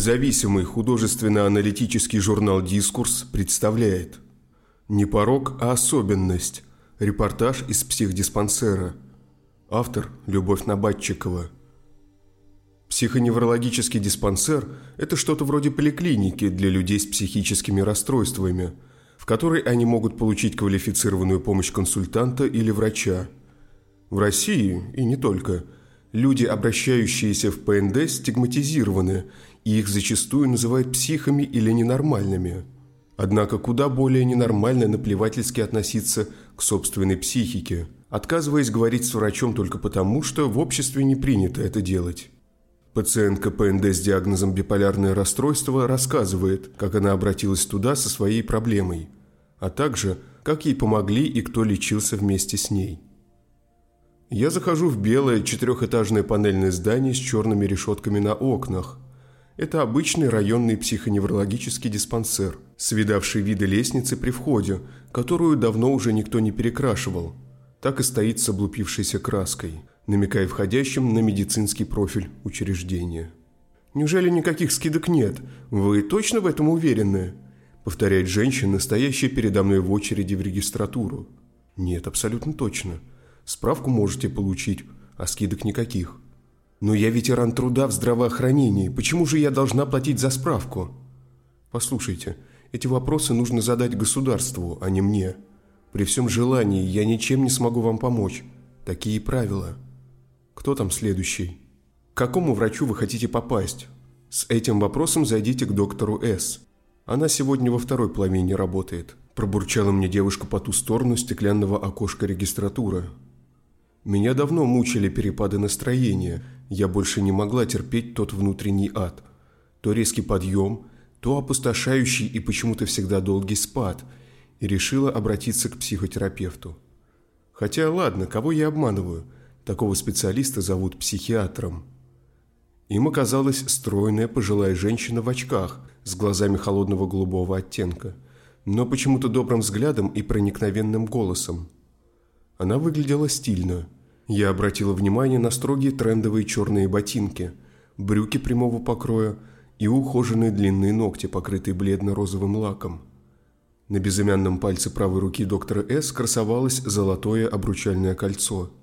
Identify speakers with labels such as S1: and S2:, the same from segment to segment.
S1: Независимый художественно-аналитический журнал «Дискурс» представляет «Не порог, а особенность. Репортаж из психдиспансера». Автор Любовь Набатчикова. Психоневрологический диспансер – это что-то вроде поликлиники для людей с психическими расстройствами, в которой они могут получить квалифицированную помощь консультанта или врача. В России, и не только, люди, обращающиеся в ПНД, стигматизированы, и их зачастую называют психами или ненормальными. Однако куда более ненормально наплевательски относиться к собственной психике, отказываясь говорить с врачом только потому, что в обществе не принято это делать. Пациентка ПНД с диагнозом биполярное расстройство рассказывает, как она обратилась туда со своей проблемой, а также, как ей помогли и кто лечился вместе с ней. Я захожу в белое четырехэтажное панельное здание с черными решетками на окнах. Это обычный районный психоневрологический диспансер, с видавшей виды лестницы при входе, которую давно уже никто не перекрашивал. Так и стоит с облупившейся краской намекая входящим на медицинский профиль учреждения. «Неужели никаких скидок нет? Вы точно в этом уверены?» Повторяет женщина, стоящая передо мной в очереди в регистратуру. «Нет, абсолютно точно. Справку можете получить, а скидок никаких». «Но я ветеран труда в здравоохранении. Почему же я должна платить за справку?» «Послушайте, эти вопросы нужно задать государству, а не мне. При всем желании я ничем не смогу вам помочь. Такие правила». Кто там следующий? К какому врачу вы хотите попасть? С этим вопросом зайдите к доктору С. Она сегодня во второй половине работает. Пробурчала мне девушка по ту сторону стеклянного окошка регистратуры. Меня давно мучили перепады настроения. Я больше не могла терпеть тот внутренний ад. То резкий подъем, то опустошающий и почему-то всегда долгий спад. И решила обратиться к психотерапевту. Хотя ладно, кого я обманываю – Такого специалиста зовут психиатром. Им оказалась стройная пожилая женщина в очках с глазами холодного голубого оттенка, но почему-то добрым взглядом и проникновенным голосом. Она выглядела стильно. Я обратила внимание на строгие трендовые черные ботинки, брюки прямого покроя и ухоженные длинные ногти, покрытые бледно-розовым лаком. На безымянном пальце правой руки доктора С красовалось золотое обручальное кольцо –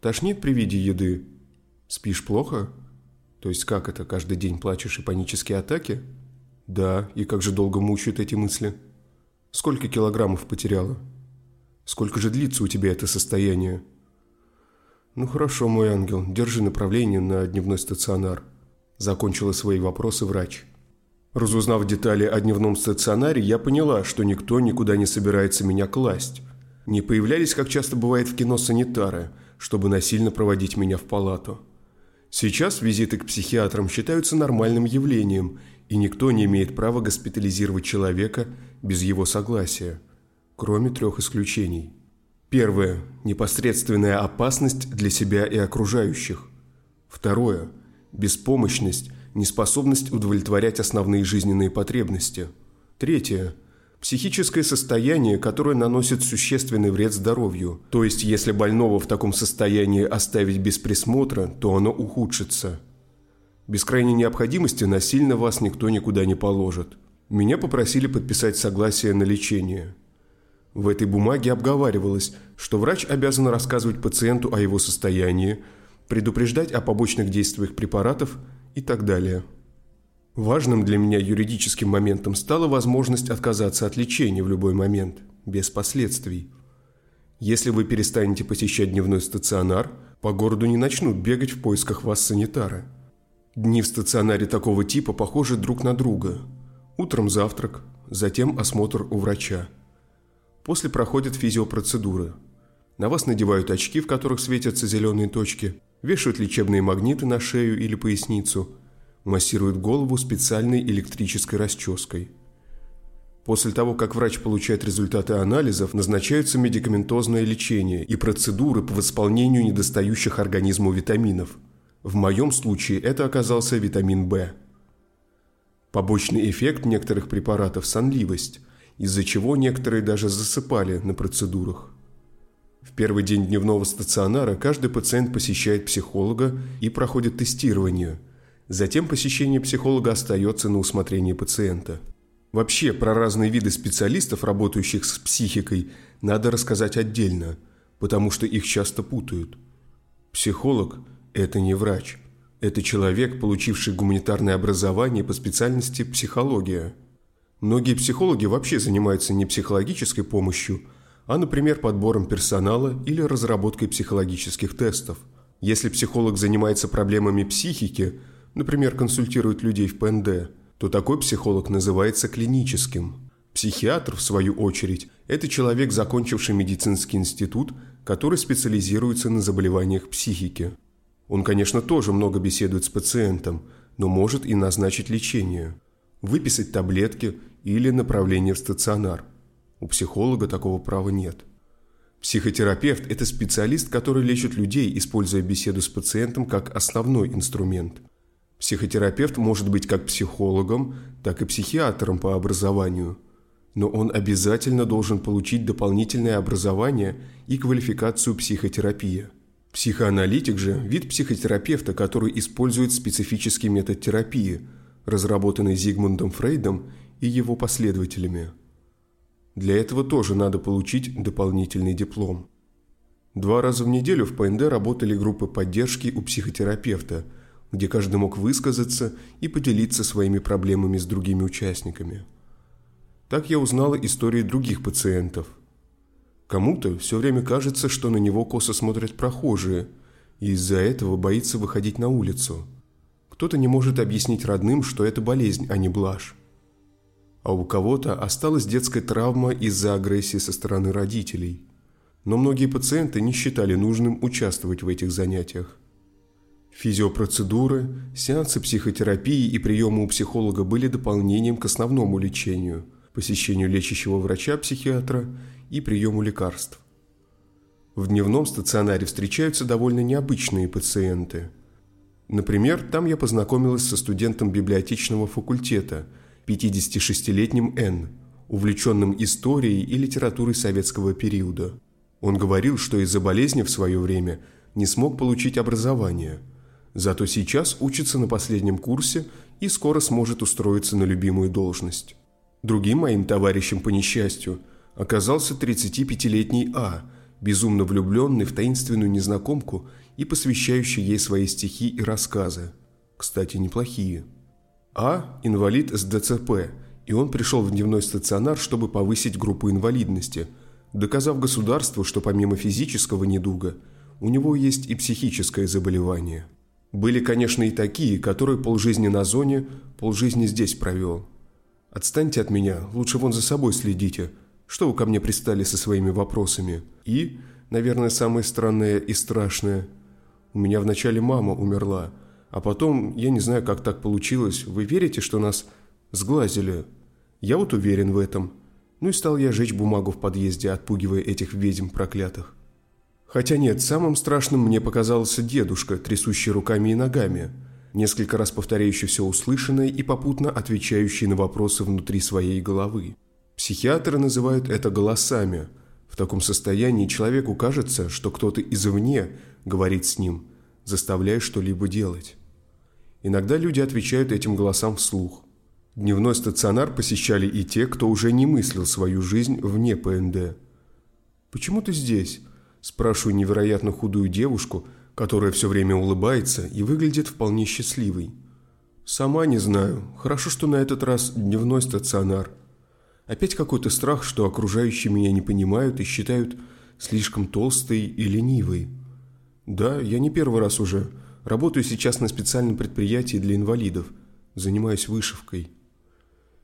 S1: Тошнит при виде еды? Спишь плохо? То есть как это, каждый день плачешь и панические атаки? Да, и как же долго мучают эти мысли? Сколько килограммов потеряла? Сколько же длится у тебя это состояние? Ну хорошо, мой ангел, держи направление на дневной стационар. Закончила свои вопросы врач. Разузнав детали о дневном стационаре, я поняла, что никто никуда не собирается меня класть. Не появлялись, как часто бывает в кино, санитары – чтобы насильно проводить меня в палату. Сейчас визиты к психиатрам считаются нормальным явлением, и никто не имеет права госпитализировать человека без его согласия, кроме трех исключений. Первое – непосредственная опасность для себя и окружающих. Второе – беспомощность, неспособность удовлетворять основные жизненные потребности. Третье – Психическое состояние, которое наносит существенный вред здоровью. То есть, если больного в таком состоянии оставить без присмотра, то оно ухудшится. Без крайней необходимости насильно вас никто никуда не положит. Меня попросили подписать согласие на лечение. В этой бумаге обговаривалось, что врач обязан рассказывать пациенту о его состоянии, предупреждать о побочных действиях препаратов и так далее. Важным для меня юридическим моментом стала возможность отказаться от лечения в любой момент, без последствий. Если вы перестанете посещать дневной стационар, по городу не начнут бегать в поисках вас санитары. Дни в стационаре такого типа похожи друг на друга. Утром завтрак, затем осмотр у врача. После проходят физиопроцедуры. На вас надевают очки, в которых светятся зеленые точки, вешают лечебные магниты на шею или поясницу – массирует голову специальной электрической расческой. После того, как врач получает результаты анализов, назначаются медикаментозное лечение и процедуры по восполнению недостающих организму витаминов. В моем случае это оказался витамин В. Побочный эффект некоторых препаратов – сонливость, из-за чего некоторые даже засыпали на процедурах. В первый день дневного стационара каждый пациент посещает психолога и проходит тестирование – Затем посещение психолога остается на усмотрение пациента. Вообще, про разные виды специалистов, работающих с психикой, надо рассказать отдельно, потому что их часто путают. Психолог – это не врач. Это человек, получивший гуманитарное образование по специальности психология. Многие психологи вообще занимаются не психологической помощью, а, например, подбором персонала или разработкой психологических тестов. Если психолог занимается проблемами психики, например, консультирует людей в ПНД, то такой психолог называется клиническим. Психиатр, в свою очередь, это человек, закончивший медицинский институт, который специализируется на заболеваниях психики. Он, конечно, тоже много беседует с пациентом, но может и назначить лечение, выписать таблетки или направление в стационар. У психолога такого права нет. Психотерапевт – это специалист, который лечит людей, используя беседу с пациентом как основной инструмент. Психотерапевт может быть как психологом, так и психиатром по образованию. Но он обязательно должен получить дополнительное образование и квалификацию психотерапии. Психоаналитик же – вид психотерапевта, который использует специфический метод терапии, разработанный Зигмундом Фрейдом и его последователями. Для этого тоже надо получить дополнительный диплом. Два раза в неделю в ПНД работали группы поддержки у психотерапевта, где каждый мог высказаться и поделиться своими проблемами с другими участниками. Так я узнала истории других пациентов. Кому-то все время кажется, что на него косо смотрят прохожие, и из-за этого боится выходить на улицу. Кто-то не может объяснить родным, что это болезнь, а не блажь а у кого-то осталась детская травма из-за агрессии со стороны родителей. Но многие пациенты не считали нужным участвовать в этих занятиях. Физиопроцедуры, сеансы психотерапии и приемы у психолога были дополнением к основному лечению, посещению лечащего врача-психиатра и приему лекарств. В дневном стационаре встречаются довольно необычные пациенты. Например, там я познакомилась со студентом библиотечного факультета – 56-летним Н, увлеченным историей и литературой советского периода. Он говорил, что из-за болезни в свое время не смог получить образование, зато сейчас учится на последнем курсе и скоро сможет устроиться на любимую должность. Другим моим товарищем по несчастью оказался 35-летний А, безумно влюбленный в таинственную незнакомку и посвящающий ей свои стихи и рассказы. Кстати, неплохие. А – инвалид с ДЦП, и он пришел в дневной стационар, чтобы повысить группу инвалидности, доказав государству, что помимо физического недуга у него есть и психическое заболевание. Были, конечно, и такие, которые полжизни на зоне, полжизни здесь провел. Отстаньте от меня, лучше вон за собой следите. Что вы ко мне пристали со своими вопросами? И, наверное, самое странное и страшное. У меня вначале мама умерла – а потом, я не знаю, как так получилось, вы верите, что нас сглазили? Я вот уверен в этом. Ну и стал я жечь бумагу в подъезде, отпугивая этих ведьм проклятых. Хотя нет, самым страшным мне показался дедушка, трясущий руками и ногами, несколько раз повторяющий все услышанное и попутно отвечающий на вопросы внутри своей головы. Психиатры называют это голосами. В таком состоянии человеку кажется, что кто-то извне говорит с ним, заставляя что-либо делать. Иногда люди отвечают этим голосам вслух. Дневной стационар посещали и те, кто уже не мыслил свою жизнь вне ПНД. «Почему ты здесь?» – спрашиваю невероятно худую девушку, которая все время улыбается и выглядит вполне счастливой. «Сама не знаю. Хорошо, что на этот раз дневной стационар. Опять какой-то страх, что окружающие меня не понимают и считают слишком толстой и ленивой. Да, я не первый раз уже – Работаю сейчас на специальном предприятии для инвалидов. Занимаюсь вышивкой.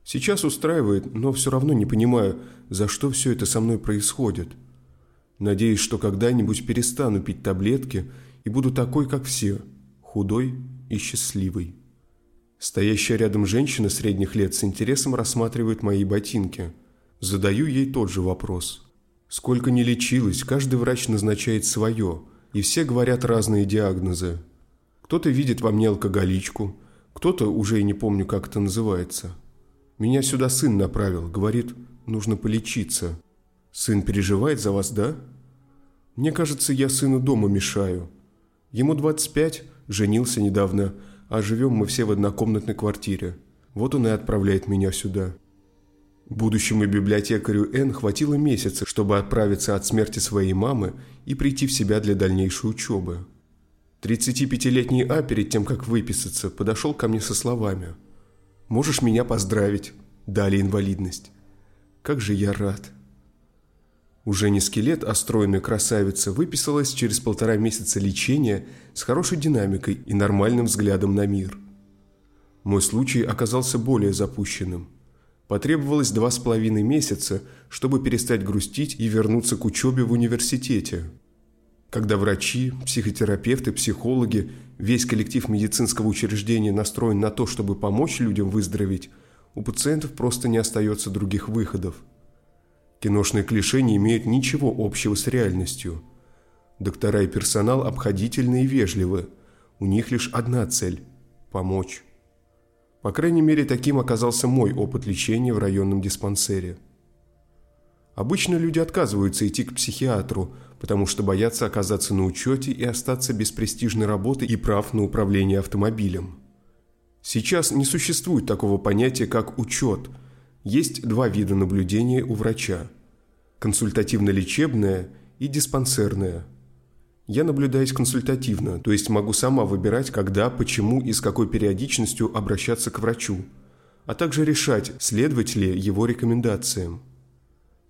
S1: Сейчас устраивает, но все равно не понимаю, за что все это со мной происходит. Надеюсь, что когда-нибудь перестану пить таблетки и буду такой, как все, худой и счастливый. Стоящая рядом женщина средних лет с интересом рассматривает мои ботинки. Задаю ей тот же вопрос. Сколько ни лечилась, каждый врач назначает свое, и все говорят разные диагнозы. Кто-то видит во мне алкоголичку, кто-то, уже и не помню, как это называется. Меня сюда сын направил, говорит, нужно полечиться. Сын переживает за вас, да? Мне кажется, я сыну дома мешаю. Ему 25, женился недавно, а живем мы все в однокомнатной квартире. Вот он и отправляет меня сюда. Будущему библиотекарю Н хватило месяца, чтобы отправиться от смерти своей мамы и прийти в себя для дальнейшей учебы. 35-летний А перед тем, как выписаться, подошел ко мне со словами «Можешь меня поздравить, дали инвалидность». Как же я рад. Уже не скелет, а стройная красавица выписалась через полтора месяца лечения с хорошей динамикой и нормальным взглядом на мир. Мой случай оказался более запущенным. Потребовалось два с половиной месяца, чтобы перестать грустить и вернуться к учебе в университете. Когда врачи, психотерапевты, психологи, весь коллектив медицинского учреждения настроен на то, чтобы помочь людям выздороветь, у пациентов просто не остается других выходов. Киношные клише не имеют ничего общего с реальностью. Доктора и персонал обходительны и вежливы. У них лишь одна цель – помочь. По крайней мере, таким оказался мой опыт лечения в районном диспансере. Обычно люди отказываются идти к психиатру, потому что боятся оказаться на учете и остаться без престижной работы и прав на управление автомобилем. Сейчас не существует такого понятия, как учет. Есть два вида наблюдения у врача – консультативно-лечебное и диспансерное – я наблюдаюсь консультативно, то есть могу сама выбирать, когда, почему и с какой периодичностью обращаться к врачу, а также решать, следовать ли его рекомендациям.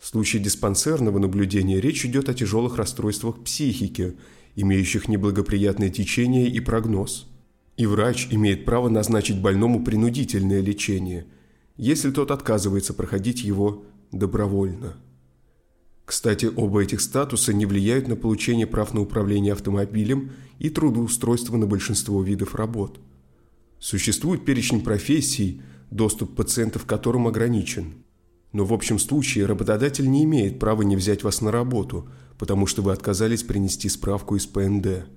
S1: В случае диспансерного наблюдения речь идет о тяжелых расстройствах психики, имеющих неблагоприятное течение и прогноз. И врач имеет право назначить больному принудительное лечение, если тот отказывается проходить его добровольно. Кстати, оба этих статуса не влияют на получение прав на управление автомобилем и трудоустройство на большинство видов работ. Существует перечень профессий, доступ пациентов к которым ограничен. Но в общем случае работодатель не имеет права не взять вас на работу, потому что вы отказались принести справку из ПНД.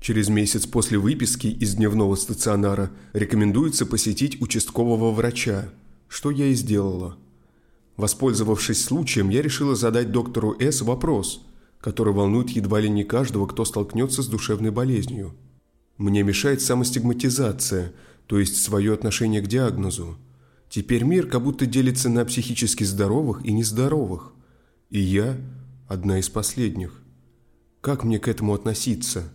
S1: Через месяц после выписки из дневного стационара рекомендуется посетить участкового врача, что я и сделала – Воспользовавшись случаем, я решила задать доктору С. вопрос, который волнует едва ли не каждого, кто столкнется с душевной болезнью. Мне мешает самостигматизация, то есть свое отношение к диагнозу. Теперь мир как будто делится на психически здоровых и нездоровых. И я одна из последних. Как мне к этому относиться?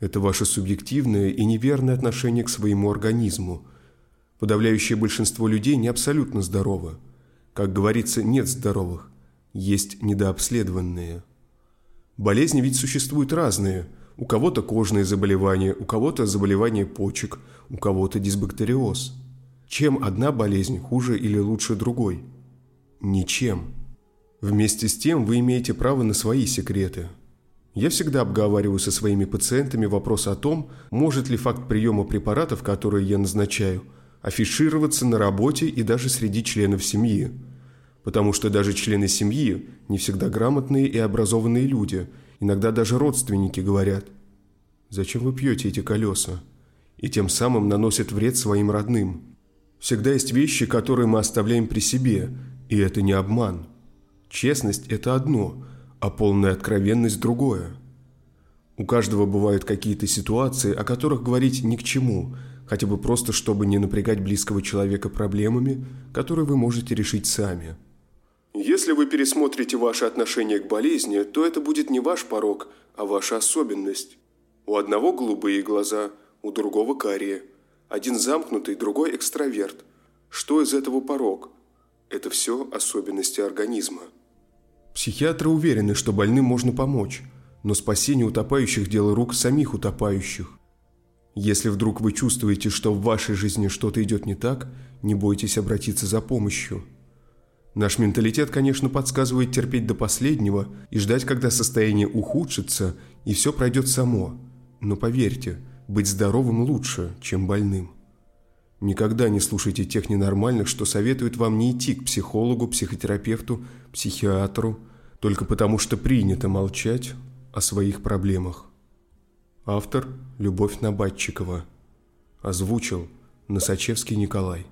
S1: Это ваше субъективное и неверное отношение к своему организму. Подавляющее большинство людей не абсолютно здоровы. Как говорится, нет здоровых, есть недообследованные. Болезни ведь существуют разные. У кого-то кожные заболевания, у кого-то заболевания почек, у кого-то дисбактериоз. Чем одна болезнь хуже или лучше другой? Ничем. Вместе с тем вы имеете право на свои секреты. Я всегда обговариваю со своими пациентами вопрос о том, может ли факт приема препаратов, которые я назначаю – афишироваться на работе и даже среди членов семьи. Потому что даже члены семьи не всегда грамотные и образованные люди, иногда даже родственники говорят «Зачем вы пьете эти колеса?» и тем самым наносят вред своим родным. Всегда есть вещи, которые мы оставляем при себе, и это не обман. Честность – это одно, а полная откровенность – другое. У каждого бывают какие-то ситуации, о которых говорить ни к чему – хотя бы просто, чтобы не напрягать близкого человека проблемами, которые вы можете решить сами. Если вы пересмотрите ваше отношение к болезни, то это будет не ваш порог, а ваша особенность. У одного голубые глаза, у другого карие. Один замкнутый, другой экстраверт. Что из этого порог? Это все особенности организма. Психиатры уверены, что больным можно помочь, но спасение утопающих – дело рук самих утопающих. Если вдруг вы чувствуете, что в вашей жизни что-то идет не так, не бойтесь обратиться за помощью. Наш менталитет, конечно, подсказывает терпеть до последнего и ждать, когда состояние ухудшится и все пройдет само. Но поверьте, быть здоровым лучше, чем больным. Никогда не слушайте тех ненормальных, что советуют вам не идти к психологу, психотерапевту, психиатру, только потому что принято молчать о своих проблемах. Автор Любовь Набатчикова. Озвучил Носачевский Николай.